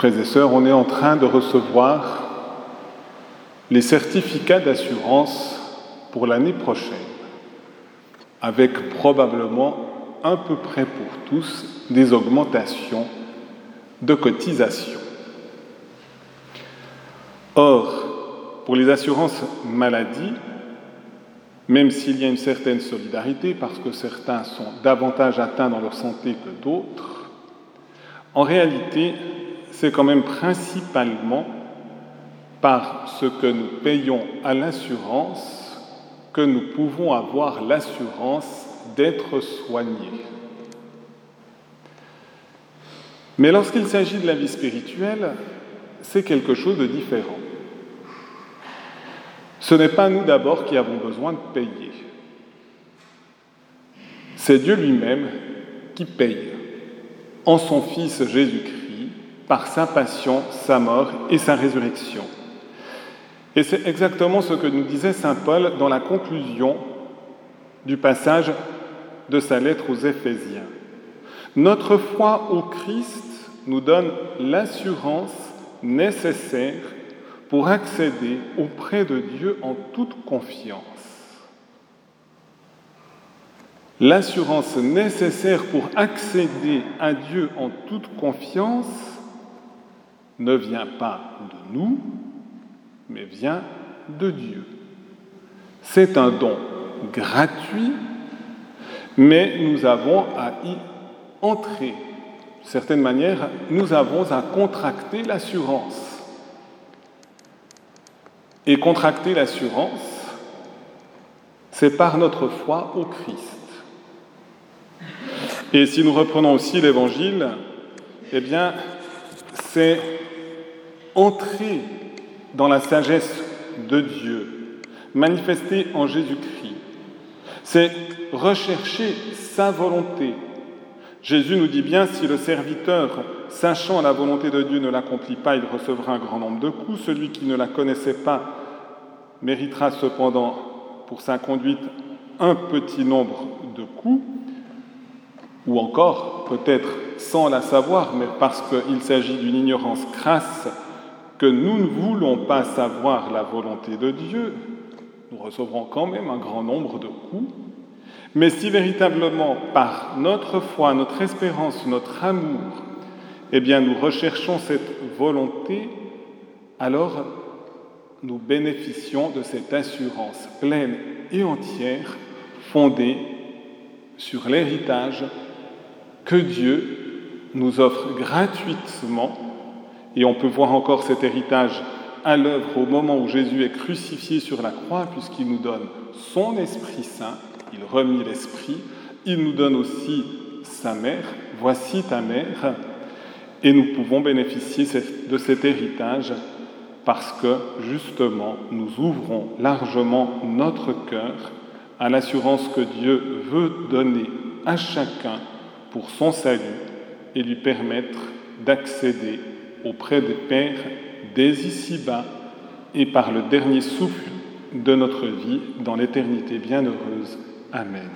Frères et sœurs, on est en train de recevoir les certificats d'assurance pour l'année prochaine, avec probablement à peu près pour tous des augmentations de cotisations. Or, pour les assurances maladie, même s'il y a une certaine solidarité, parce que certains sont davantage atteints dans leur santé que d'autres, en réalité, c'est quand même principalement par ce que nous payons à l'assurance que nous pouvons avoir l'assurance d'être soignés. Mais lorsqu'il s'agit de la vie spirituelle, c'est quelque chose de différent. Ce n'est pas nous d'abord qui avons besoin de payer. C'est Dieu lui-même qui paye en son Fils Jésus-Christ par sa passion, sa mort et sa résurrection. Et c'est exactement ce que nous disait Saint Paul dans la conclusion du passage de sa lettre aux Éphésiens. Notre foi au Christ nous donne l'assurance nécessaire pour accéder auprès de Dieu en toute confiance. L'assurance nécessaire pour accéder à Dieu en toute confiance ne vient pas de nous, mais vient de Dieu. C'est un don gratuit, mais nous avons à y entrer. De certaine manière, nous avons à contracter l'assurance. Et contracter l'assurance, c'est par notre foi au Christ. Et si nous reprenons aussi l'Évangile, eh bien, c'est entrer dans la sagesse de Dieu, manifestée en Jésus-Christ. C'est rechercher sa volonté. Jésus nous dit bien, si le serviteur, sachant la volonté de Dieu, ne l'accomplit pas, il recevra un grand nombre de coups. Celui qui ne la connaissait pas méritera cependant pour sa conduite un petit nombre de coups, ou encore peut-être sans la savoir, mais parce qu'il s'agit d'une ignorance crasse que nous ne voulons pas savoir la volonté de Dieu, nous recevrons quand même un grand nombre de coups. Mais si véritablement, par notre foi, notre espérance, notre amour, eh bien, nous recherchons cette volonté, alors nous bénéficions de cette assurance pleine et entière fondée sur l'héritage que Dieu nous offre gratuitement et on peut voir encore cet héritage à l'œuvre au moment où Jésus est crucifié sur la croix, puisqu'il nous donne son Esprit Saint, il remit l'Esprit, il nous donne aussi sa mère, voici ta mère, et nous pouvons bénéficier de cet héritage parce que justement nous ouvrons largement notre cœur à l'assurance que Dieu veut donner à chacun pour son salut et lui permettre d'accéder auprès des Pères dès ici-bas et par le dernier souffle de notre vie dans l'éternité bienheureuse. Amen.